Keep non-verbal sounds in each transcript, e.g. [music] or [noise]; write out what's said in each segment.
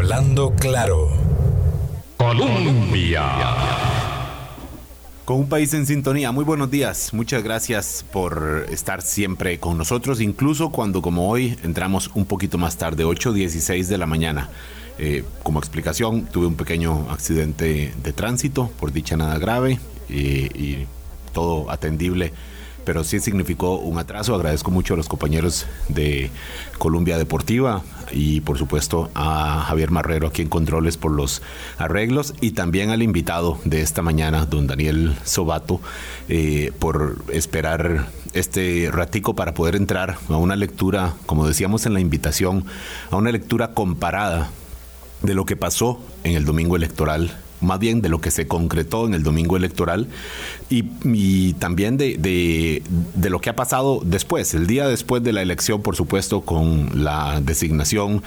Hablando claro. Colombia. Con un país en sintonía, muy buenos días. Muchas gracias por estar siempre con nosotros, incluso cuando como hoy entramos un poquito más tarde, 8.16 de la mañana. Eh, como explicación, tuve un pequeño accidente de tránsito, por dicha nada grave, eh, y todo atendible pero sí significó un atraso. Agradezco mucho a los compañeros de Columbia Deportiva y por supuesto a Javier Marrero aquí en Controles por los arreglos y también al invitado de esta mañana, don Daniel Sobato, eh, por esperar este ratico para poder entrar a una lectura, como decíamos en la invitación, a una lectura comparada de lo que pasó en el domingo electoral más bien de lo que se concretó en el domingo electoral y, también de, de, lo que ha pasado después, el día después de la elección, por supuesto, con la designación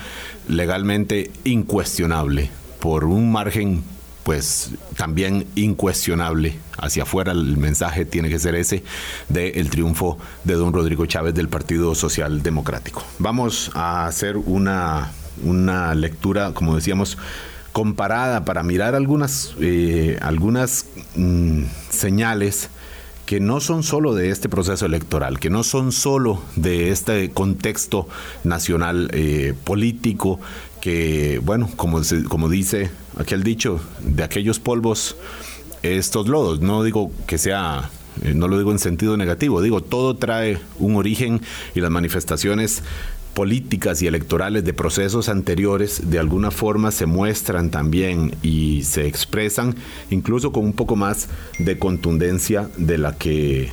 legalmente incuestionable por un margen pues también incuestionable hacia afuera el mensaje tiene que ser ese del triunfo de don Rodrigo Chávez del Partido Social Democrático. Vamos a hacer una, una lectura, como decíamos, comparada para mirar algunas, eh, algunas mm, señales que no son solo de este proceso electoral, que no son solo de este contexto nacional eh, político, que, bueno, como, como dice aquel dicho, de aquellos polvos, estos lodos, no digo que sea eh, no lo digo en sentido negativo, digo, todo trae un origen y las manifestaciones políticas y electorales de procesos anteriores de alguna forma se muestran también y se expresan incluso con un poco más de contundencia de la que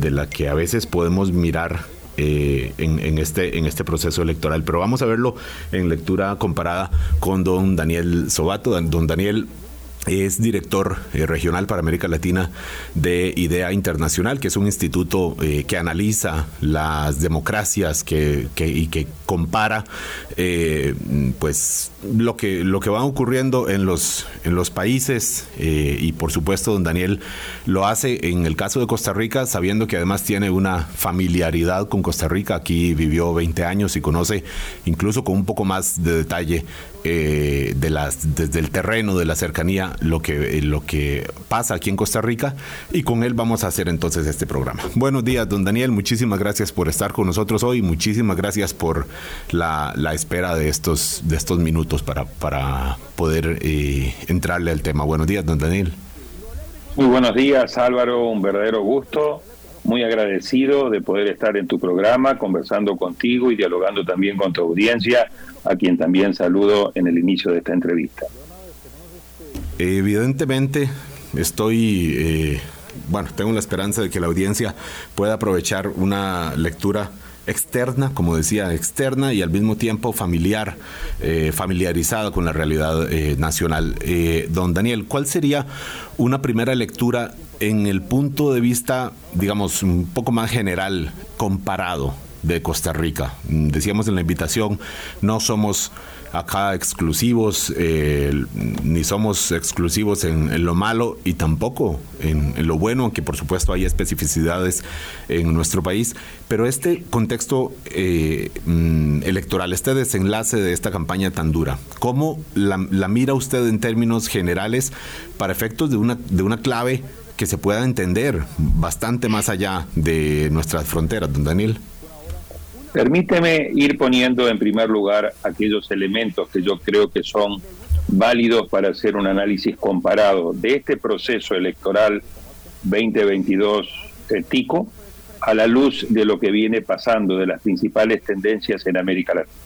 de la que a veces podemos mirar eh, en, este, en este proceso electoral. Pero vamos a verlo en lectura comparada con don Daniel Sobato. Don Daniel es director eh, regional para América Latina de IDEA Internacional, que es un instituto eh, que analiza las democracias que, y que compara eh, pues lo que, lo que va ocurriendo en los, en los países y por supuesto don Daniel lo hace en el caso de Costa Rica, sabiendo que además tiene una familiaridad con Costa Rica, aquí vivió 20 años y conoce incluso con un poco más de detalle de las, desde el terreno, de la cercanía lo que, lo que pasa aquí en Costa Rica. Y con él vamos a hacer entonces este programa. Buenos días, don Daniel, muchísimas gracias por estar con nosotros hoy, muchísimas gracias por la, espera de estos, de estos minutos para, para poder eh, entrarle al tema. Buenos días, don Daniel. Muy buenos días, Álvaro, un verdadero gusto muy agradecido de poder estar en tu programa, conversando contigo y dialogando también con tu audiencia, a quien también saludo en el inicio de esta entrevista. Evidentemente, estoy, eh, bueno, tengo la esperanza de que la audiencia pueda aprovechar una lectura externa, como decía, externa y al mismo tiempo familiar, eh, familiarizada con la realidad eh, nacional. don Daniel, ¿cuál sería una primera lectura en el punto de vista, digamos, un poco más general, comparado de Costa Rica? Decíamos en la invitación, no somos acá exclusivos, eh, ni somos exclusivos en, lo malo y tampoco en, lo bueno, aunque por supuesto hay especificidades en nuestro país. Pero este contexto eh, mm, electoral, este desenlace de esta campaña tan dura, ¿cómo la, mira usted en términos generales para efectos de una, de una clave que se pueda entender bastante más allá de nuestras fronteras, don Daniel? Permíteme ir poniendo en primer lugar aquellos elementos que yo creo que son válidos para hacer un análisis comparado de este proceso electoral 2022 tico a la luz de lo que viene pasando, de las principales tendencias en América Latina.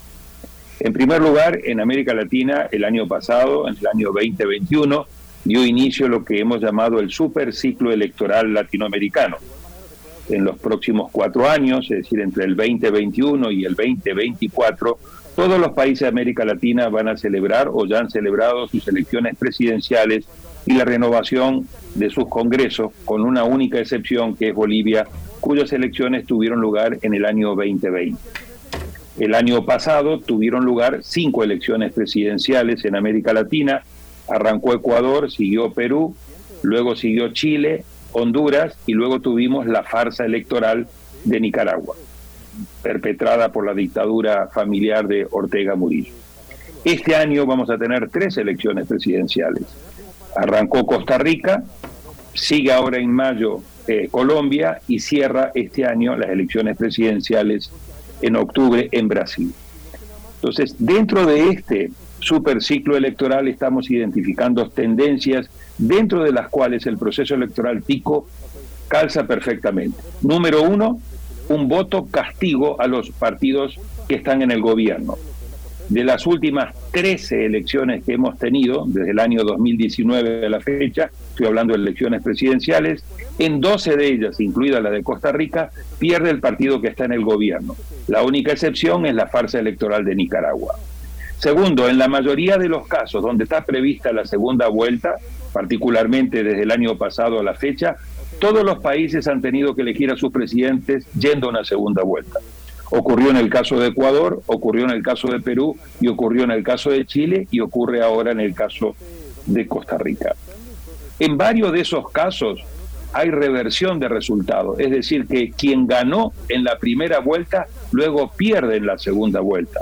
En primer lugar, en América Latina, el año pasado, en el año 2021, dio inicio lo que hemos llamado el super ciclo electoral latinoamericano en los próximos cuatro años, es decir, entre el 2021 y el 2024, todos los países de América Latina van a celebrar o ya han celebrado sus elecciones presidenciales y la renovación de sus congresos, con una única excepción que es Bolivia, cuyas elecciones tuvieron lugar en el año 2020. El año pasado tuvieron lugar cinco elecciones presidenciales en América Latina, arrancó Ecuador, siguió Perú, luego siguió Chile, Honduras y luego tuvimos la farsa electoral de Nicaragua, perpetrada por la dictadura familiar de Ortega Murillo. Este año vamos a tener tres elecciones presidenciales. Arrancó Costa Rica, sigue ahora en mayo eh, Colombia y cierra este año las elecciones presidenciales en octubre en Brasil. Entonces, dentro de este super ciclo electoral estamos identificando tendencias dentro de las cuales el proceso electoral tico calza perfectamente. Número uno, un voto castigo a los partidos que están en el gobierno. De las últimas 13 elecciones que hemos tenido, desde el año 2019 a la fecha, estoy hablando de elecciones presidenciales, en 12 de ellas, incluida la de Costa Rica, pierde el partido que está en el gobierno. La única excepción es la farsa electoral de Nicaragua. Segundo, en la mayoría de los casos donde está prevista la segunda vuelta, particularmente desde el año pasado a la fecha, todos los países han tenido que elegir a sus presidentes yendo a una segunda vuelta. Ocurrió en el caso de Ecuador, ocurrió en el caso de Perú y ocurrió en el caso de Chile y ocurre ahora en el caso de Costa Rica. En varios de esos casos hay reversión de resultados, es decir, que quien ganó en la primera vuelta luego pierde en la segunda vuelta.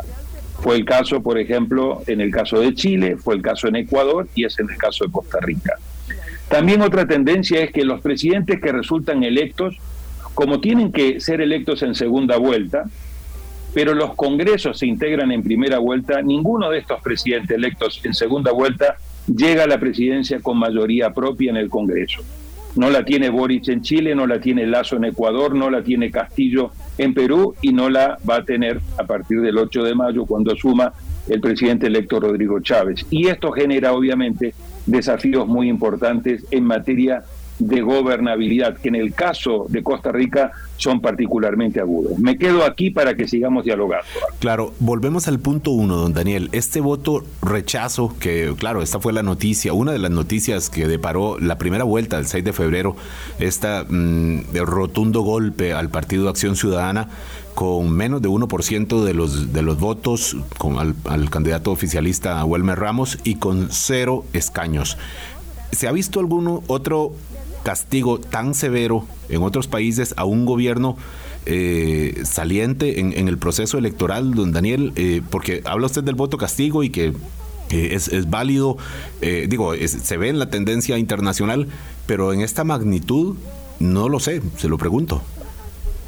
Fue el caso, por ejemplo, en el caso de Chile, fue el caso en Ecuador y es en el caso de Costa Rica. También otra tendencia es que los presidentes que resultan electos, como tienen que ser electos en segunda vuelta, pero los congresos se integran en primera vuelta, ninguno de estos presidentes electos en segunda vuelta llega a la presidencia con mayoría propia en el Congreso. No la tiene Boric en Chile, no la tiene Lazo en Ecuador, no la tiene Castillo en Perú y no la va a tener a partir del 8 de mayo cuando asuma el presidente electo Rodrigo Chávez. Y esto genera obviamente desafíos muy importantes en materia de gobernabilidad, que en el caso de Costa Rica son particularmente agudos. Me quedo aquí para que sigamos dialogando. Claro, volvemos al punto uno, don Daniel. Este voto rechazo, que claro, esta fue la noticia, una de las noticias que deparó la primera vuelta el 6 de febrero, este rotundo golpe al Partido Acción Ciudadana con menos de 1% de los, de los votos con al, al candidato oficialista Welmer Ramos y con cero escaños. ¿Se ha visto algún otro castigo tan severo en otros países a un gobierno eh, saliente en, el proceso electoral, don Daniel? Eh, porque habla usted del voto castigo y que es, válido, eh, digo, se ve en la tendencia internacional, pero en esta magnitud no lo sé, se lo pregunto.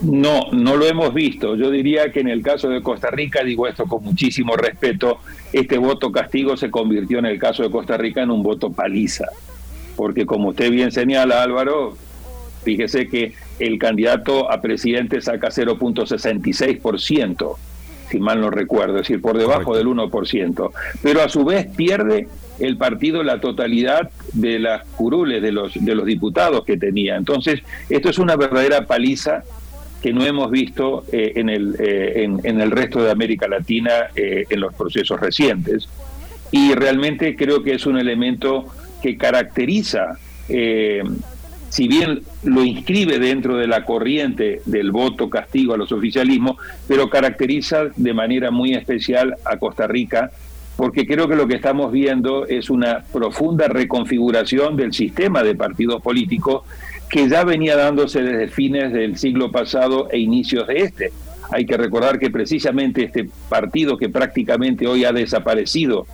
No, no lo hemos visto. Yo diría que en el caso de Costa Rica, digo esto con muchísimo respeto, este voto castigo se convirtió en el caso de Costa Rica en un voto paliza porque como usted bien señala Álvaro, fíjese que el candidato a presidente saca 0.66%, si mal no recuerdo, es decir, por debajo del 1%, pero a su vez pierde el partido la totalidad de las curules de los, de los diputados que tenía. Entonces, esto es una verdadera paliza que no hemos visto eh, en, el, eh, en, el resto de América Latina eh, en los procesos recientes. Y realmente creo que es un elemento que caracteriza, eh, si bien lo inscribe dentro de la corriente del voto castigo a los oficialismos, pero caracteriza de manera muy especial a Costa Rica, porque creo que lo que estamos viendo es una profunda reconfiguración del sistema de partidos políticos que ya venía dándose desde fines del siglo pasado e inicios de este. Hay que recordar que precisamente este partido que prácticamente hoy ha desaparecido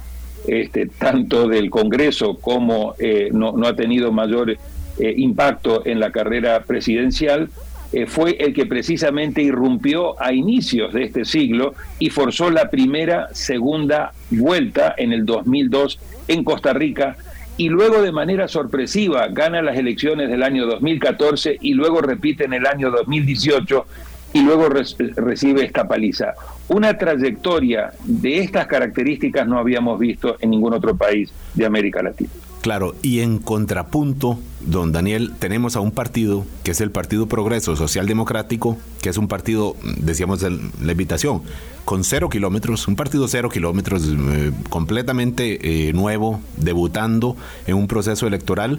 este, tanto del Congreso como eh, no, ha tenido mayor eh, impacto en la carrera presidencial, eh, fue el que precisamente irrumpió a inicios de este siglo y forzó la primera, segunda vuelta en el 2002 en Costa Rica y luego de manera sorpresiva gana las elecciones del año 2014 y luego repite en el año 2018 y luego recibe esta paliza. Una trayectoria de estas características no habíamos visto en ningún otro país de América Latina. Claro, y en contrapunto, don Daniel, tenemos a un partido que es el Partido Progreso Social Democrático, que es un partido, decíamos, de la invitación, con cero kilómetros, un partido cero kilómetros, eh, completamente eh, nuevo, debutando en un proceso electoral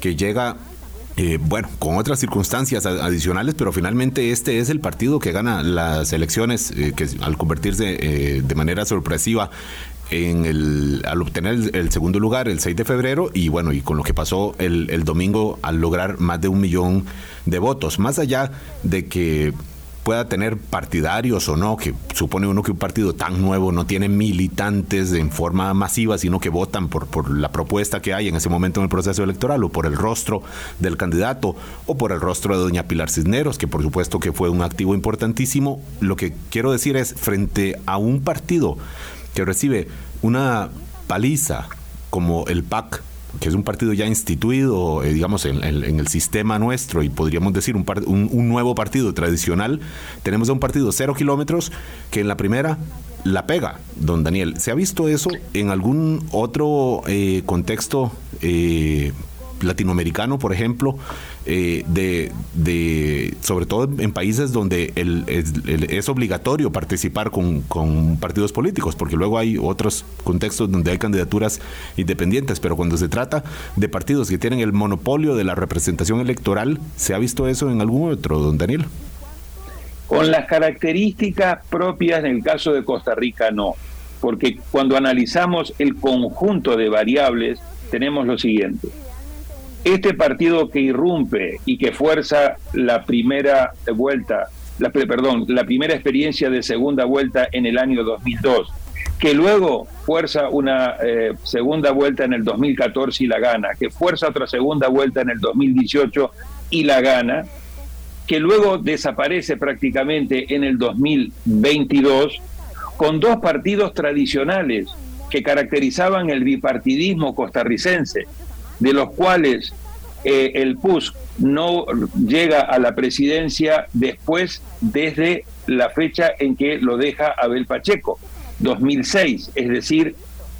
que llega eh, bueno, con otras circunstancias adicionales, pero finalmente este es el partido que gana las elecciones, eh, que al convertirse eh, de manera sorpresiva en el, al obtener el, segundo lugar el 6 de febrero y bueno, y con lo que pasó el, el domingo al lograr más de un millón de votos, más allá de que pueda tener partidarios o no, que supone uno que un partido tan nuevo no tiene militantes en forma masiva, sino que votan por, por la propuesta que hay en ese momento en el proceso electoral o por el rostro del candidato o por el rostro de doña Pilar Cisneros, que por supuesto que fue un activo importantísimo. Lo que quiero decir es, frente a un partido que recibe una paliza como el PAC, que es un partido ya instituido, eh, digamos, en, el sistema nuestro y podríamos decir un, un, nuevo partido tradicional, tenemos a un partido cero kilómetros que en la primera la pega, don Daniel. ¿Se ha visto eso en algún otro eh, contexto eh, latinoamericano, por ejemplo, eh, de, de, sobre todo en países donde el, es obligatorio participar con, con, partidos políticos, porque luego hay otros contextos donde hay candidaturas independientes, pero cuando se trata de partidos que tienen el monopolio de la representación electoral, ¿se ha visto eso en algún otro, don Daniel? Con las características propias en el caso de Costa Rica, no, porque cuando analizamos el conjunto de variables, tenemos lo siguiente este partido que irrumpe y que fuerza la primera vuelta, la, perdón, la primera experiencia de segunda vuelta en el año 2002, que luego fuerza una eh, segunda vuelta en el 2014 y la gana, que fuerza otra segunda vuelta en el 2018 y la gana, que luego desaparece prácticamente en el 2022, con dos partidos tradicionales que caracterizaban el bipartidismo costarricense, de los cuales eh, el PUS no llega a la presidencia después desde la fecha en que lo deja Abel Pacheco, 2006, es decir,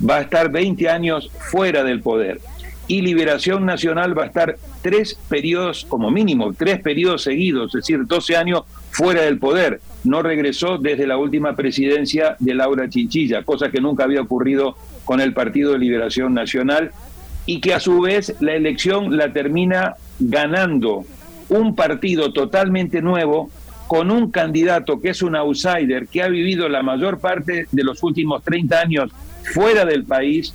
va a estar 20 años fuera del poder. Y Liberación Nacional va a estar tres periodos, como mínimo, tres periodos seguidos, es decir, 12 años fuera del poder. No regresó desde la última presidencia de Laura Chinchilla, cosa que nunca había ocurrido con el Partido de Liberación Nacional y que a su vez la elección la termina ganando un partido totalmente nuevo con un candidato que es un outsider, que ha vivido la mayor parte de los últimos 30 años fuera del país,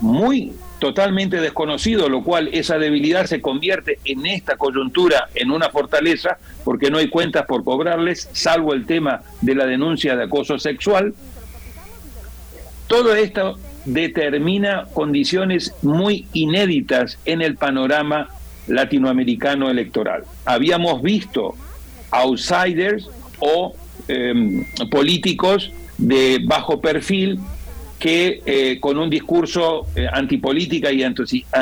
muy totalmente desconocido, lo cual esa debilidad se convierte en esta coyuntura en una fortaleza, porque no hay cuentas por cobrarles, salvo el tema de la denuncia de acoso sexual. Todo esto determina condiciones muy inéditas en el panorama latinoamericano electoral. Habíamos visto outsiders o em, políticos de bajo perfil que eh, con un discurso eh, antipolítica y,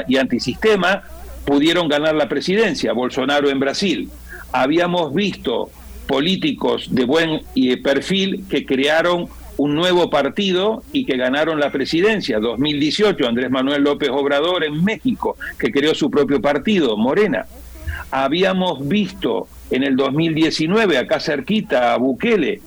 y antisistema pudieron ganar la presidencia, Bolsonaro en Brasil. Habíamos visto políticos de buen perfil que crearon un nuevo partido y que ganaron la presidencia. 2018, Andrés Manuel López Obrador en México, que creó su propio partido, Morena. Habíamos visto en el 2019, acá cerquita, a Bukele,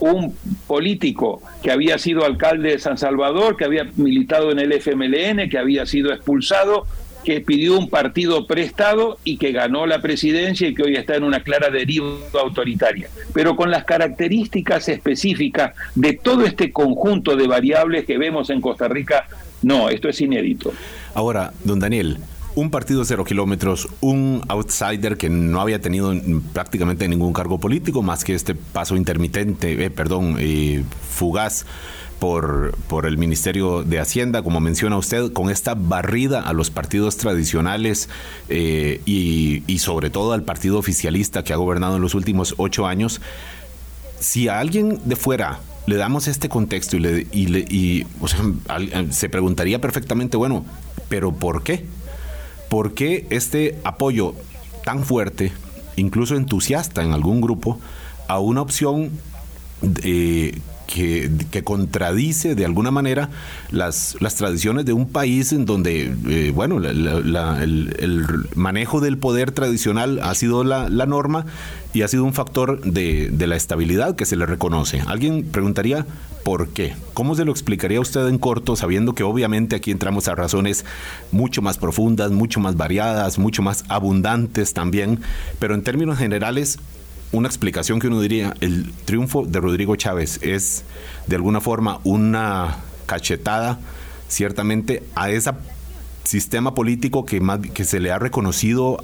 un político que había sido alcalde de San Salvador, que había militado en el FMLN, que había sido expulsado que pidió un partido prestado y que ganó la presidencia y que hoy está en una clara deriva autoritaria, pero con las características específicas de todo este conjunto de variables que vemos en Costa Rica, no, esto es inédito. Ahora, don Daniel, un partido cero kilómetros, un outsider que no había tenido prácticamente ningún cargo político más que este paso intermitente, eh, perdón, eh, fugaz por, por el Ministerio de Hacienda, como menciona usted, con esta barrida a los partidos tradicionales eh, y, sobre todo al partido oficialista que ha gobernado en los últimos ocho años. Si a alguien de fuera le damos este contexto y, le, y, se preguntaría perfectamente, bueno, pero ¿por qué? ¿Por qué este apoyo tan fuerte, incluso entusiasta en algún grupo, a una opción eh, que, contradice de alguna manera las, las tradiciones de un país en donde, eh, bueno, el, manejo del poder tradicional ha sido la, norma y ha sido un factor de, de, la estabilidad que se le reconoce. Alguien preguntaría, ¿por qué? ¿Cómo se lo explicaría usted en corto, sabiendo que obviamente aquí entramos a razones mucho más profundas, mucho más variadas, mucho más abundantes también, pero en términos generales, una explicación que uno diría, el triunfo de Rodrigo Chávez es de alguna forma una cachetada ciertamente a ese sistema político que, más, que se le ha reconocido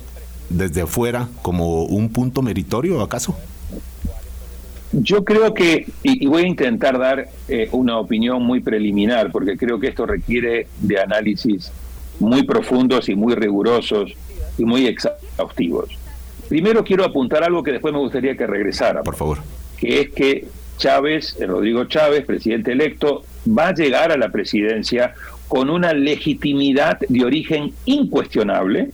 desde afuera como un punto meritorio, ¿acaso? Yo creo que, y, voy a intentar dar eh, una opinión muy preliminar, porque creo que esto requiere de análisis muy profundos y muy rigurosos y muy exhaustivos. Primero quiero apuntar algo que después me gustaría que regresara. Por favor. Que es que Chávez, eh, Rodrigo Chávez, presidente electo, va a llegar a la presidencia con una legitimidad de origen incuestionable,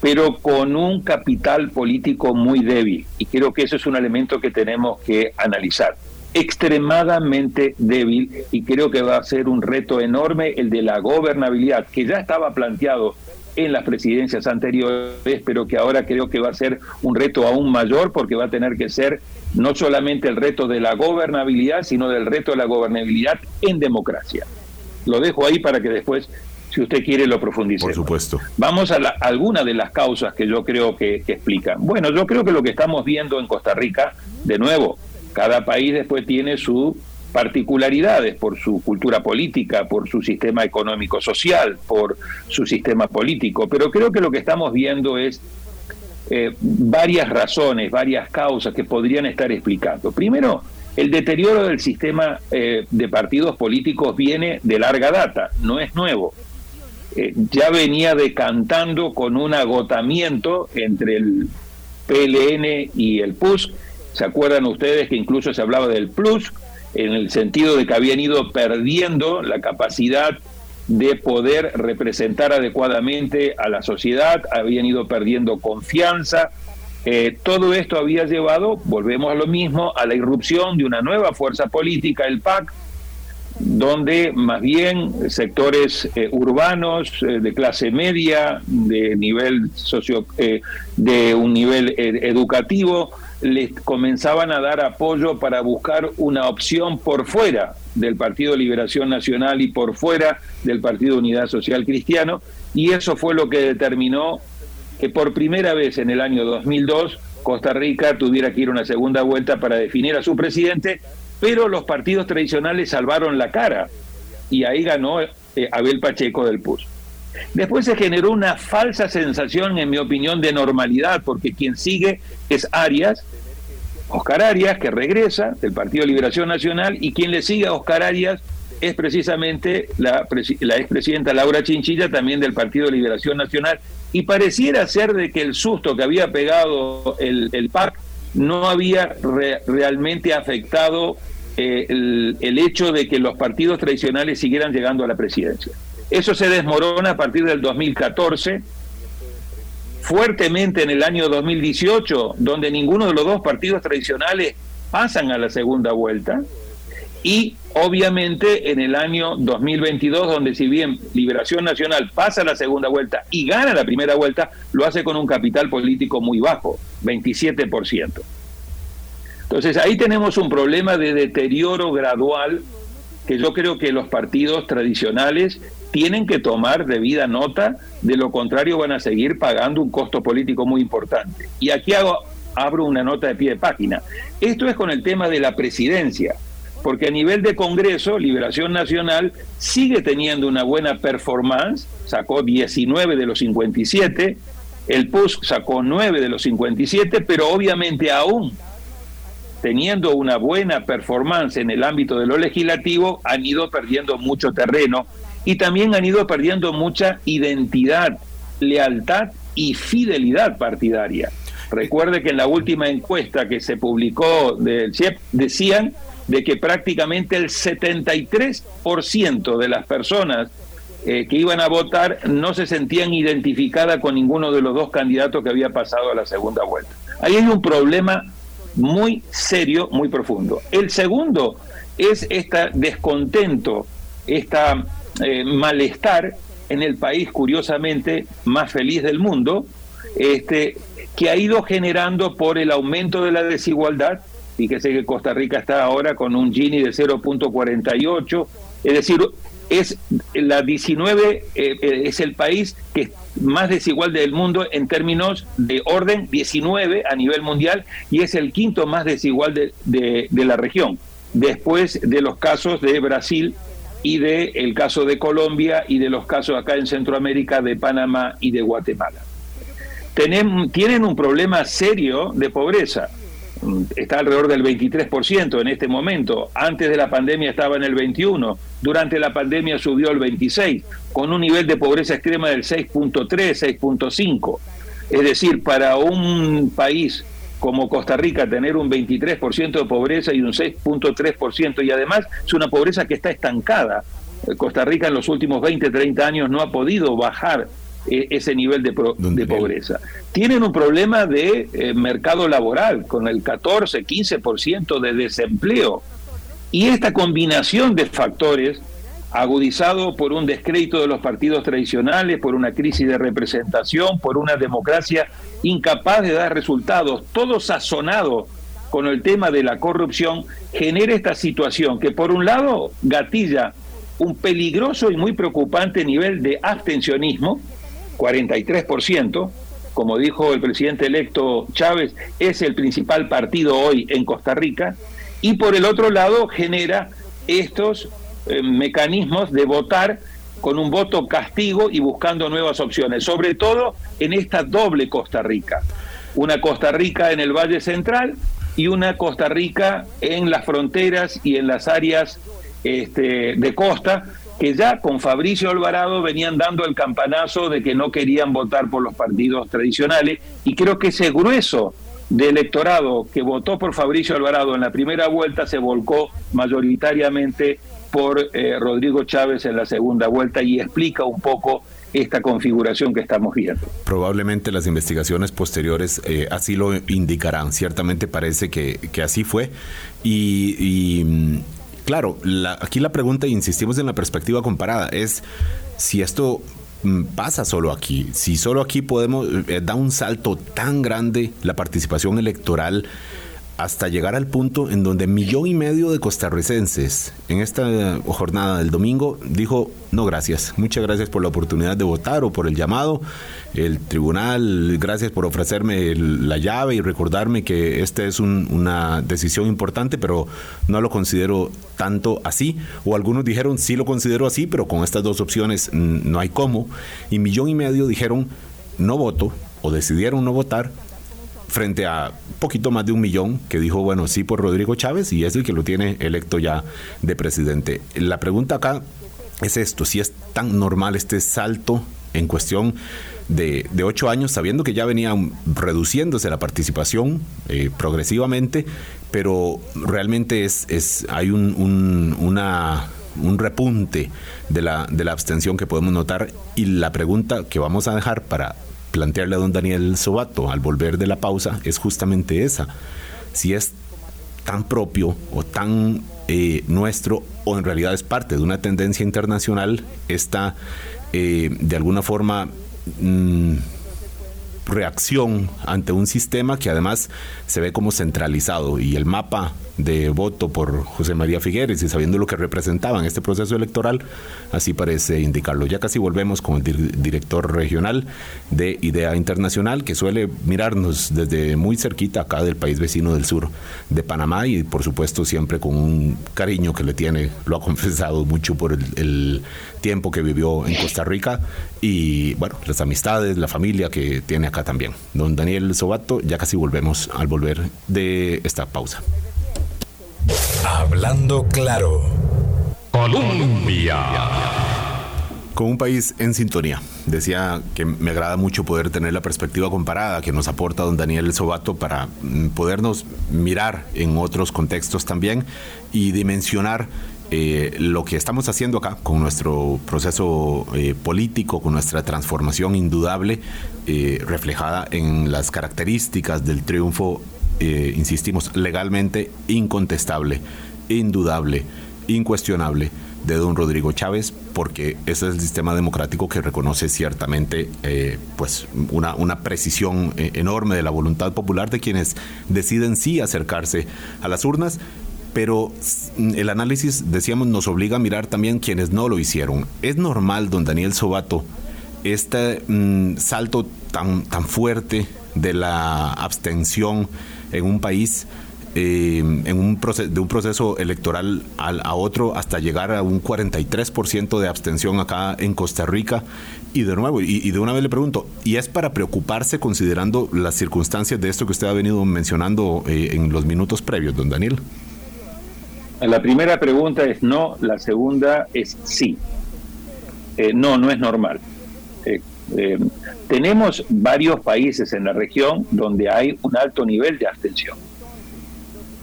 pero con un capital político muy débil. Y creo que eso es un elemento que tenemos que analizar. Extremadamente débil y creo que va a ser un reto enorme el de la gobernabilidad, que ya estaba planteado en las presidencias anteriores, pero que ahora creo que va a ser un reto aún mayor porque va a tener que ser no solamente el reto de la gobernabilidad, sino del reto de la gobernabilidad en democracia. Lo dejo ahí para que después, si usted quiere, lo profundice. Por supuesto. Vamos a, alguna de las causas que yo creo que, que explican. Bueno, yo creo que lo que estamos viendo en Costa Rica, de nuevo, cada país después tiene su particularidades por su cultura política, por su sistema económico-social, por su sistema político. Pero creo que lo que estamos viendo es eh, varias razones, varias causas que podrían estar explicando. Primero, el deterioro del sistema eh, de partidos políticos viene de larga data, no es nuevo. Eh, ya venía decantando con un agotamiento entre el PLN y el PUS. ¿Se acuerdan ustedes que incluso se hablaba del PLUS? En el sentido de que habían ido perdiendo la capacidad de poder representar adecuadamente a la sociedad, habían ido perdiendo confianza. Eh, todo esto había llevado, volvemos a lo mismo, a la irrupción de una nueva fuerza política, el PAC, donde más bien sectores eh, urbanos eh, de clase media, de nivel socio, de un nivel educativo, les comenzaban a dar apoyo para buscar una opción por fuera del Partido Liberación Nacional y por fuera del Partido Unidad Social Cristiano, y eso fue lo que determinó que por primera vez en el año 2002 Costa Rica tuviera que ir a una segunda vuelta para definir a su presidente, pero los partidos tradicionales salvaron la cara y ahí ganó eh, Abel Pacheco del PUS. Después se generó una falsa sensación, en mi opinión, de normalidad, porque quien sigue es Arias, Oscar Arias, que regresa del Partido Liberación Nacional, y quien le sigue a Oscar Arias es precisamente la, la expresidenta Laura Chinchilla, también del Partido Liberación Nacional, y pareciera ser de que el susto que había pegado el, el PAC no había realmente afectado eh, el, el hecho de que los partidos tradicionales siguieran llegando a la presidencia. Eso se desmorona a partir del 2014 fuertemente en el año 2018, donde ninguno de los dos partidos tradicionales pasan a la segunda vuelta, y obviamente en el año 2022, donde si bien Liberación Nacional pasa a la segunda vuelta y gana la primera vuelta, lo hace con un capital político muy bajo, 27%. Entonces ahí tenemos un problema de deterioro gradual que yo creo que los partidos tradicionales tienen que tomar debida nota, de lo contrario van a seguir pagando un costo político muy importante. Y aquí hago, abro una nota de pie de página. Esto es con el tema de la presidencia, porque a nivel de Congreso, Liberación Nacional sigue teniendo una buena performance, sacó 19 de los 57, el PUS sacó 9 de los 57, pero obviamente aún teniendo una buena performance en el ámbito de lo legislativo, han ido perdiendo mucho terreno y también han ido perdiendo mucha identidad, lealtad y fidelidad partidaria. Recuerde que en la última encuesta que se publicó del CIEP decían de que prácticamente el 73% de las personas eh, que iban a votar no se sentían identificadas con ninguno de los dos candidatos que había pasado a la segunda vuelta. Ahí hay un problema muy serio, muy profundo. El segundo es este descontento, esta eh, malestar en el país, curiosamente, más feliz del mundo, este, que ha ido generando por el aumento de la desigualdad. Fíjese que Costa Rica está ahora con un Gini de 0.48, es decir, es la 19 eh, eh, es el país que más desigual del mundo en términos de orden 19 a nivel mundial y es el quinto más desigual de, de, la región después de los casos de Brasil y del el caso de Colombia y de los casos acá en Centroamérica de Panamá y de Guatemala. tienen un problema serio de pobreza. Está alrededor del 23% en este momento. Antes de la pandemia estaba en el 21%, durante la pandemia subió al 26%, con un nivel de pobreza extrema del 6.3, 6.5%. Es decir, para un país como Costa Rica tener un 23% de pobreza y un 6.3%, y además es una pobreza que está estancada. Costa Rica en los últimos 20, 30 años no ha podido bajar ese nivel de, de, pobreza. Tienen un problema de eh, mercado laboral con el 14, 15% de desempleo. Y esta combinación de factores, agudizado por un descrédito de los partidos tradicionales, por una crisis de representación, por una democracia incapaz de dar resultados, todo sazonado con el tema de la corrupción, genera esta situación que por un lado gatilla un peligroso y muy preocupante nivel de abstencionismo, 43%, como dijo el presidente electo Chávez, es el principal partido hoy en Costa Rica, y por el otro lado genera estos eh, mecanismos de votar con un voto castigo y buscando nuevas opciones, sobre todo en esta doble Costa Rica. Una Costa Rica en el Valle Central y una Costa Rica en las fronteras y en las áreas este, de costa, que ya con Fabricio Alvarado venían dando el campanazo de que no querían votar por los partidos tradicionales y creo que ese grueso de electorado que votó por Fabricio Alvarado en la primera vuelta se volcó mayoritariamente por eh, Rodrigo Chávez en la segunda vuelta y explica un poco esta configuración que estamos viendo. Probablemente las investigaciones posteriores eh, así lo indicarán. Ciertamente parece que, que así fue. y mm, claro, aquí la pregunta, insistimos en la perspectiva comparada, es si esto mm, pasa solo aquí, si solo aquí podemos, eh, da un salto tan grande la participación electoral hasta llegar al punto en donde millón y medio de costarricenses en esta jornada del domingo dijo, no gracias, muchas gracias por la oportunidad de votar o por el llamado, el tribunal, gracias por ofrecerme la llave y recordarme que esta es una decisión importante, pero no lo considero tanto así, o algunos dijeron, sí lo considero así, pero con estas dos opciones no hay cómo, y millón y medio dijeron, no voto, o decidieron no votar, frente a poquito más de un millón que dijo, bueno, sí por Rodrigo Chávez y es el que lo tiene electo ya de presidente. La pregunta acá es esto, si es tan normal este salto en cuestión de, ocho años, sabiendo que ya venía reduciéndose la participación eh, progresivamente, pero realmente es, es hay un, un repunte de la, de la abstención que podemos notar y la pregunta que vamos a dejar para plantearle a don Daniel Sobato al volver de la pausa es justamente esa. Si es tan propio o tan eh, nuestro o en realidad es parte de una tendencia internacional, esta eh, de alguna forma... Mm, reacción ante un sistema que además se ve como centralizado y el mapa de voto por José María Figueres y sabiendo lo que representaba en este proceso electoral, así parece indicarlo. Ya casi volvemos con el director regional de Idea Internacional que suele mirarnos desde muy cerquita acá del país vecino del sur de Panamá y por supuesto siempre con un cariño que le tiene, lo ha [laughs] confesado mucho por el tiempo que vivió en Costa Rica y bueno, las amistades, la familia que tiene acá también. Don Daniel Sobato, ya casi volvemos al volver de esta pausa. Hablando claro. Colombia. Con un país en sintonía. Decía que me agrada mucho poder tener la perspectiva comparada que nos aporta don Daniel Sobato para mm, podernos mirar en otros contextos también y dimensionar eh, lo que estamos haciendo acá con nuestro proceso eh, político, con nuestra transformación indudable, eh, reflejada en las características del triunfo, insistimos, legalmente incontestable, indudable, incuestionable de don Rodrigo Chávez, porque ese es el sistema democrático que reconoce ciertamente pues una, una precisión enorme de la voluntad popular de quienes deciden sí acercarse a las urnas pero el análisis, decíamos, nos obliga a mirar también quienes no lo hicieron. Es normal, don Daniel Sobato, este mm, salto tan, tan fuerte de la abstención en un país eh, en un de un proceso electoral al, a otro hasta llegar a un 43% de abstención acá en Costa Rica. Y de nuevo, y, de una vez le pregunto, ¿y es para preocuparse considerando las circunstancias de esto que usted ha venido mencionando eh, en los minutos previos, don Daniel? La primera pregunta es no, la segunda es sí. Eh, no, no es normal. tenemos varios países en la región donde hay un alto nivel de abstención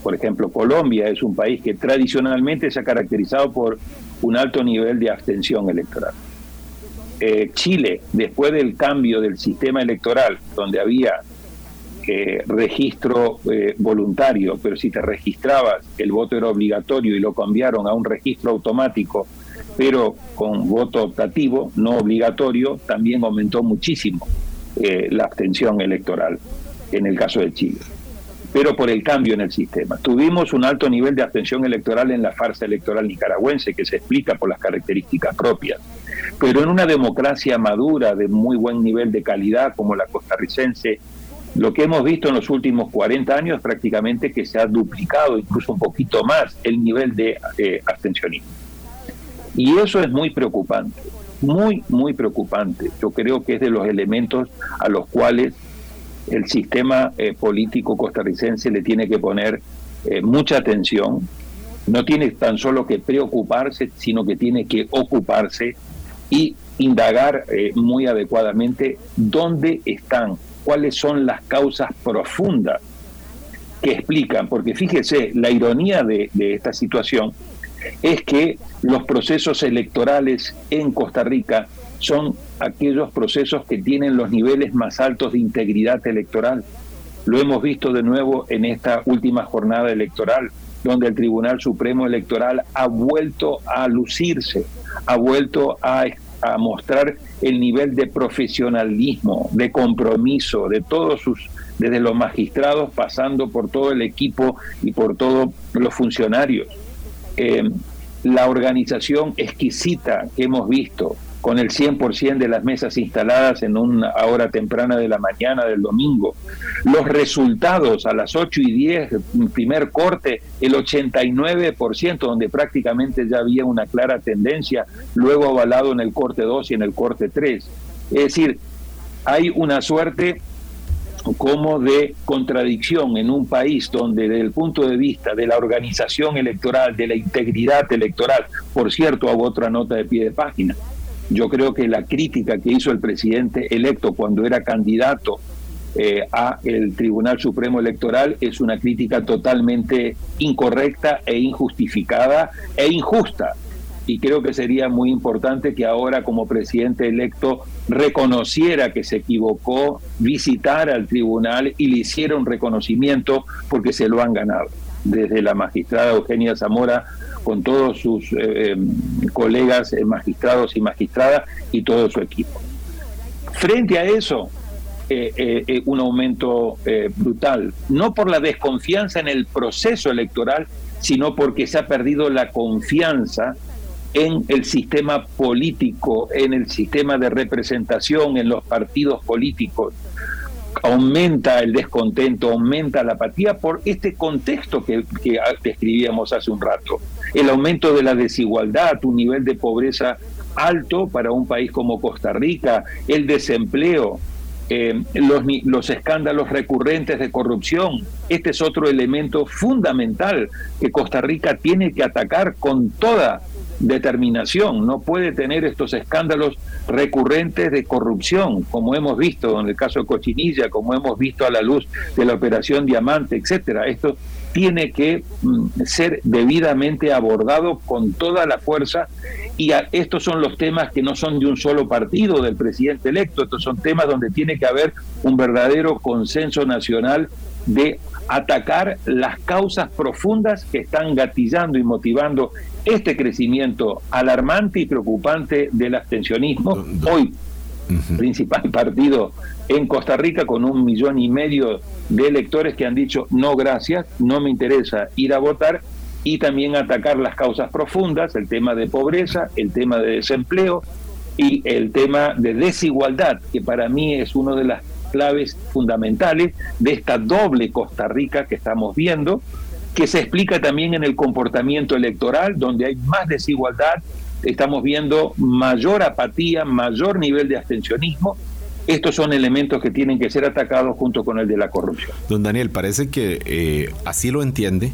por ejemplo, Colombia es un país que tradicionalmente se ha caracterizado por un alto nivel de abstención electoral. Eh, Chile, después del cambio del sistema electoral, donde había eh, registro eh, voluntario, pero si te registrabas el voto era obligatorio y lo cambiaron a un registro automático, pero con voto optativo, no obligatorio, también aumentó muchísimo la abstención electoral en el caso de Chile pero por el cambio en el sistema. Tuvimos un alto nivel de abstención electoral en la farsa electoral nicaragüense, que se explica por las características propias. Pero en una democracia madura, de muy buen nivel de calidad, como la costarricense, lo que hemos visto en los últimos 40 años es prácticamente que se ha duplicado, incluso un poquito más, el nivel de eh, abstencionismo. Y eso es muy preocupante, muy, muy preocupante. Yo creo que es de los elementos a los cuales el sistema eh, político costarricense le tiene que poner eh, mucha atención, no tiene tan solo que preocuparse, sino que tiene que ocuparse y indagar eh, muy adecuadamente dónde están, cuáles son las causas profundas que explican, porque fíjese, la ironía de, esta situación es que los procesos electorales en Costa Rica son aquellos procesos que tienen los niveles más altos de integridad electoral. Lo hemos visto de nuevo en esta última jornada electoral, donde el Tribunal Supremo Electoral ha vuelto a lucirse, ha vuelto a, mostrar el nivel de profesionalismo, de compromiso de todos sus, desde los magistrados, pasando por todo el equipo y por todos los funcionarios. Eh, la organización exquisita que hemos visto, con el 100% de las mesas instaladas en una hora temprana de la mañana del domingo. Los resultados a las 8 y 10, primer corte, el 89%, donde prácticamente ya había una clara tendencia, luego avalado en el corte 2 y en el corte 3. Es decir, hay una suerte como de contradicción en un país donde desde el punto de vista de la organización electoral, de la integridad electoral, por cierto, hago otra nota de pie de página, yo creo que la crítica que hizo el presidente electo cuando era candidato eh, a el Tribunal Supremo Electoral es una crítica totalmente incorrecta e injustificada e injusta. Y creo que sería muy importante que ahora como presidente electo reconociera que se equivocó, visitara al tribunal y le hiciera un reconocimiento porque se lo han ganado. Desde la magistrada Eugenia Zamora con todos sus eh, em, colegas eh, magistrados y magistradas y todo su equipo. Frente a eso, eh, un aumento brutal, no por la desconfianza en el proceso electoral, sino porque se ha perdido la confianza en el sistema político, en el sistema de representación, en los partidos políticos aumenta el descontento, aumenta la apatía por este contexto que, describíamos hace un rato. El aumento de la desigualdad, un nivel de pobreza alto para un país como Costa Rica, el desempleo, eh, los, los escándalos recurrentes de corrupción. Este es otro elemento fundamental que Costa Rica tiene que atacar con toda determinación, no puede tener estos escándalos recurrentes de corrupción, como hemos visto en el caso de Cochinilla, como hemos visto a la luz de la operación Diamante, etcétera. Esto tiene que mm, ser debidamente abordado con toda la fuerza y estos son los temas que no son de un solo partido del presidente electo, estos son temas donde tiene que haber un verdadero consenso nacional de atacar las causas profundas que están gatillando y motivando este crecimiento alarmante y preocupante del abstencionismo. Hoy, principal [laughs] partido en Costa Rica con un millón y medio de electores que han dicho no gracias, no me interesa ir a votar y también atacar las causas profundas, el tema de pobreza, el tema de desempleo y el tema de desigualdad, que para mí es uno de las claves fundamentales de esta doble Costa Rica que estamos viendo, que se explica también en el comportamiento electoral, donde hay más desigualdad, estamos viendo mayor apatía, mayor nivel de abstencionismo. Estos son elementos que tienen que ser atacados junto con el de la corrupción. Don Daniel, parece que eh, así lo entiende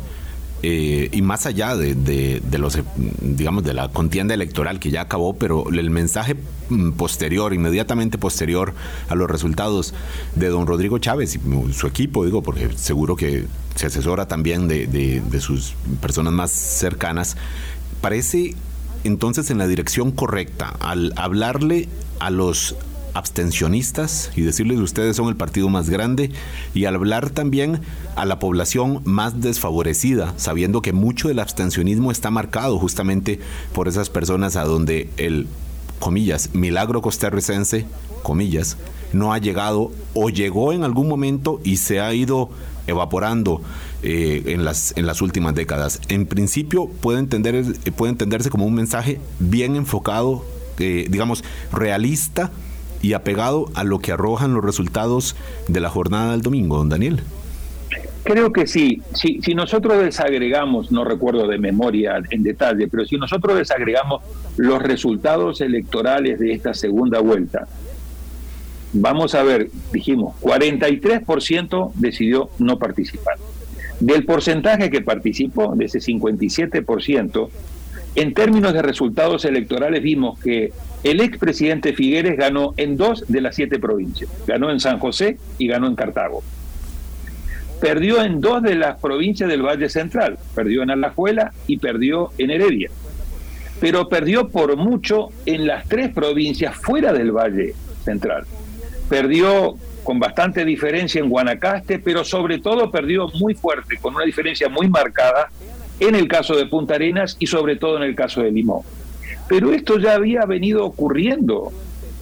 eh, y más allá de, los, digamos, de la contienda electoral que ya acabó, pero el mensaje mm, posterior, inmediatamente posterior a los resultados de don Rodrigo Chávez y su equipo, digo, porque seguro que se asesora también de, de sus personas más cercanas, parece entonces en la dirección correcta al hablarle a los abstencionistas y decirles ustedes son el partido más grande y hablar también a la población más desfavorecida, sabiendo que mucho del abstencionismo está marcado justamente por esas personas a donde el, comillas, milagro costarricense, comillas, no ha llegado o llegó en algún momento y se ha ido evaporando eh, en, las, en las últimas décadas. En principio puede, entender, puede entenderse como un mensaje bien enfocado, eh, digamos, realista y apegado a lo que arrojan los resultados de la jornada del domingo, don Daniel. Creo que sí. Si, si nosotros desagregamos, no recuerdo de memoria en detalle, pero si nosotros desagregamos los resultados electorales de esta segunda vuelta, vamos a ver, dijimos, 43% decidió no participar. Del porcentaje que participó, de ese 57%, en términos de resultados electorales vimos que el expresidente Figueres ganó en dos de las siete provincias. Ganó en San José y ganó en Cartago. Perdió en dos de las provincias del Valle Central. Perdió en Alajuela y perdió en Heredia. Pero perdió por mucho en las tres provincias fuera del Valle Central. Perdió con bastante diferencia en Guanacaste, pero sobre todo perdió muy fuerte, con una diferencia muy marcada en el caso de Punta Arenas y sobre todo en el caso de Limón. Pero esto ya había venido ocurriendo,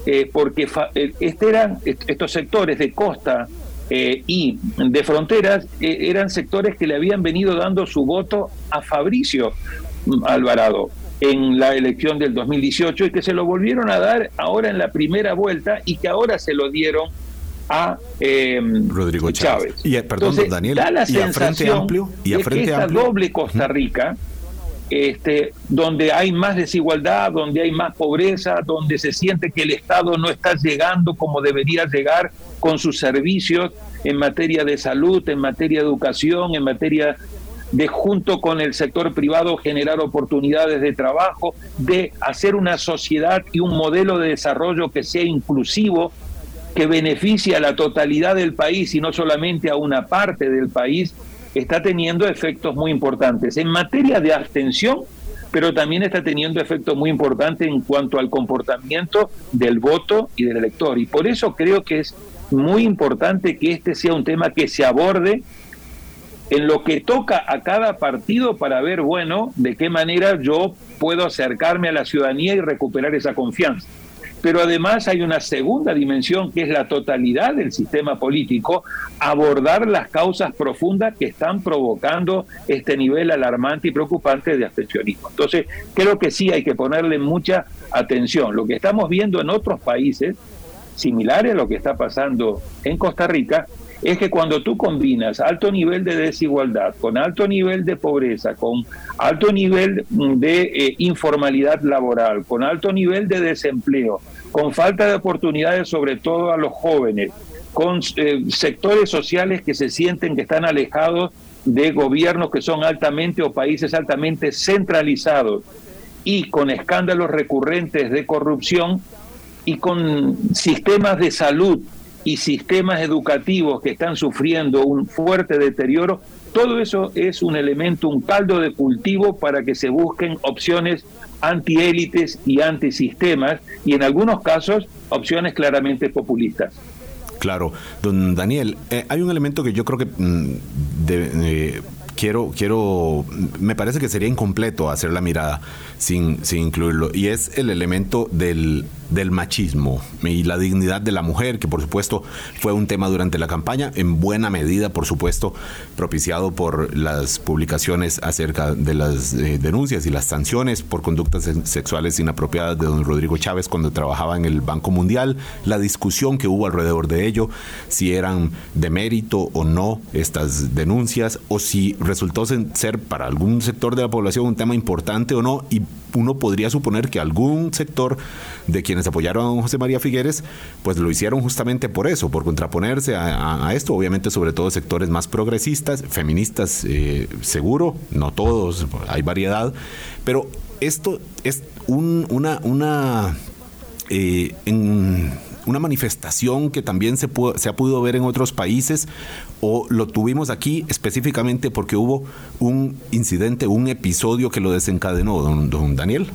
eh, porque eh, este eran, estos sectores de costa eh, y de fronteras eran sectores que le habían venido dando su voto a Fabricio Alvarado en la elección del 2018 y que se lo volvieron a dar ahora en la primera vuelta y que ahora se lo dieron a Rodrigo Chávez. Y, perdón, Daniel, da la sensación Amplio, y a Frente que esta doble Costa Rica este, donde hay más desigualdad, donde hay más pobreza, donde se siente que el Estado no está llegando como debería llegar con sus servicios en materia de salud, en materia de educación, en materia de junto con el sector privado generar oportunidades de trabajo, de hacer una sociedad y un modelo de desarrollo que sea inclusivo, que beneficie a la totalidad del país y no solamente a una parte del país, está teniendo efectos muy importantes en materia de abstención, pero también está teniendo efectos muy importantes en cuanto al comportamiento del voto y del elector. Y por eso creo que es muy importante que este sea un tema que se aborde en lo que toca a cada partido para ver, bueno, de qué manera yo puedo acercarme a la ciudadanía y recuperar esa confianza pero además hay una segunda dimensión que es la totalidad del sistema político, abordar las causas profundas que están provocando este nivel alarmante y preocupante de abstencionismo. Entonces, creo que sí hay que ponerle mucha atención. Lo que estamos viendo en otros países, similares a lo que está pasando en Costa Rica, es que cuando tú combinas alto nivel de desigualdad con alto nivel de pobreza, con alto nivel de eh, informalidad laboral, con alto nivel de desempleo, con falta de oportunidades sobre todo a los jóvenes, con eh, sectores sociales que se sienten que están alejados de gobiernos que son altamente o países altamente centralizados y con escándalos recurrentes de corrupción y con sistemas de salud y sistemas educativos que están sufriendo un fuerte deterioro, todo eso es un elemento, un caldo de cultivo para que se busquen opciones antiélites y antisistemas y en algunos casos opciones claramente populistas. Claro, don Daniel, eh, hay un elemento que yo creo que mm, eh, quiero, quiero, me parece que sería incompleto hacer la mirada sin, sin incluirlo, y es el elemento del del machismo y la dignidad de la mujer, que por supuesto fue un tema durante la campaña, en buena medida, por supuesto, propiciado por las publicaciones acerca de las eh, denuncias y las sanciones por conductas sexuales inapropiadas de don Rodrigo Chávez cuando trabajaba en el Banco Mundial, la discusión que hubo alrededor de ello, si eran de mérito o no estas denuncias, o si resultó ser para algún sector de la población un tema importante o no, y uno podría suponer que algún sector de quienes apoyaron a José María Figueres, pues lo hicieron justamente por eso, por contraponerse a, esto, obviamente sobre todo sectores más progresistas, feministas, eh, seguro, no todos, hay variedad, pero esto es una, una eh, una manifestación que también se, se ha podido ver en otros países o lo tuvimos aquí específicamente porque hubo un incidente, un episodio que lo desencadenó, don, don Daniel?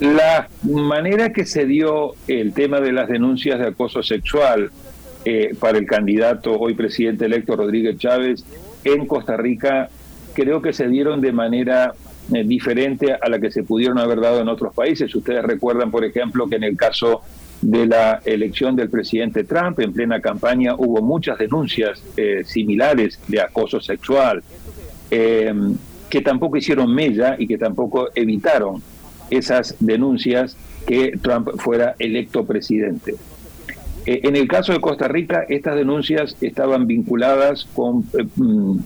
La manera que se dio el tema de las denuncias de acoso sexual eh, para el candidato hoy presidente electo Rodríguez Chávez en Costa Rica creo que se dieron de manera eh, diferente a la que se pudieron haber dado en otros países. Ustedes recuerdan, por ejemplo, que en el caso de la elección del presidente Trump, en plena campaña hubo muchas denuncias eh, similares de acoso sexual, eh, que tampoco hicieron mella y que tampoco evitaron esas denuncias que Trump fuera electo presidente. Eh, en el caso de Costa Rica, estas denuncias estaban vinculadas con mm,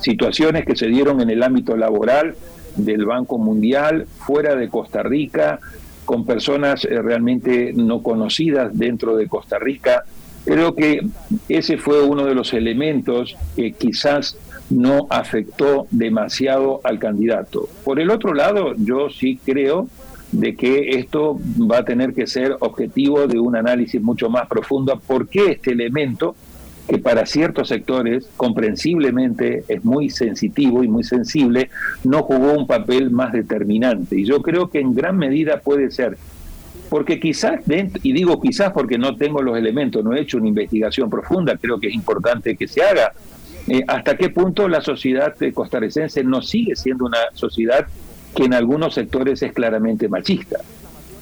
situaciones que se dieron en el ámbito laboral del Banco Mundial, fuera de Costa Rica, con personas eh, realmente no conocidas dentro de Costa Rica. Creo que ese fue uno de los elementos que quizás no afectó demasiado al candidato. Por el otro lado, yo sí creo de que esto va a tener que ser objetivo de un análisis mucho más profundo. ¿Por qué este elemento? que para ciertos sectores, comprensiblemente, es muy sensitivo y muy sensible, no jugó un papel más determinante. Y yo creo que en gran medida puede ser, porque quizás, y digo quizás porque no tengo los elementos, no he hecho una investigación profunda, creo que es importante que se haga, eh, hasta qué punto la sociedad costarricense no sigue siendo una sociedad que en algunos sectores es claramente machista.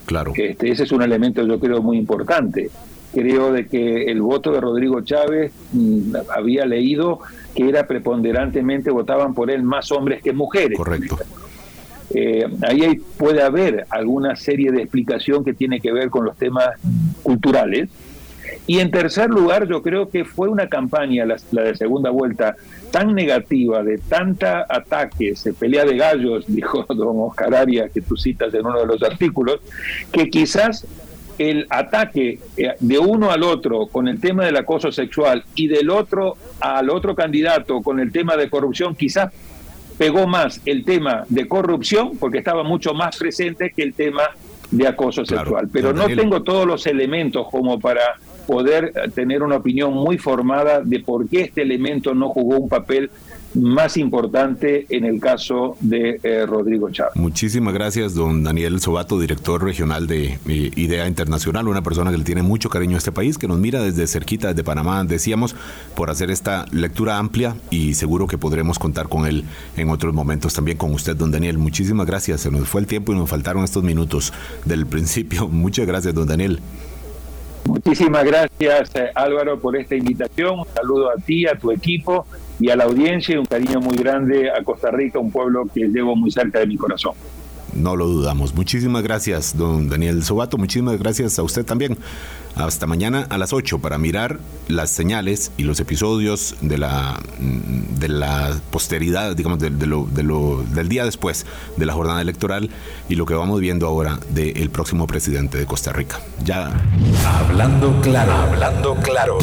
Claro. Este, ese es un elemento yo creo muy importante creo de que el voto de Rodrigo Chávez mm, había leído que era preponderantemente votaban por él más hombres que mujeres. Correcto. Eh, ahí puede haber alguna serie de explicación que tiene que ver con los temas culturales. Y en tercer lugar, yo creo que fue una campaña, la, la de segunda vuelta, tan negativa, de tanta ataques, pelea de gallos, [laughs] dijo don Oscar Arias, que tú citas en uno de los artículos, que quizás el ataque eh, de uno al otro con el tema del acoso sexual y del otro al otro candidato con el tema de corrupción, quizás pegó más el tema de corrupción porque estaba mucho más presente que el tema de acoso sexual. Pero no tengo todos los elementos como para poder tener una opinión muy formada de por qué este elemento no jugó un papel más importante en el caso de eh, Rodrigo Chávez. Muchísimas gracias, don Daniel Sobato, director regional de eh, IDEA Internacional, una persona que le tiene mucho cariño a este país, que nos mira desde cerquita, desde Panamá, decíamos, por hacer esta lectura amplia y seguro que podremos contar con él en otros momentos también con usted, don Daniel. Muchísimas gracias, se nos fue el tiempo y nos faltaron estos minutos del principio. [laughs] Muchas gracias, don Daniel. Muchísimas gracias eh, Álvaro por esta invitación. Un saludo a ti, a tu equipo y a la audiencia y un cariño muy grande a Costa Rica, un pueblo que llevo muy cerca de mi corazón. No lo dudamos. Muchísimas gracias, don Daniel Sobato. Muchísimas gracias a usted también. Hasta mañana a las 8 para mirar las señales y los episodios de la, de la posteridad, digamos, de, lo, del día después de la jornada electoral y lo que vamos viendo ahora del próximo presidente de Costa Rica. Ya. Hablando claro, hablando claro.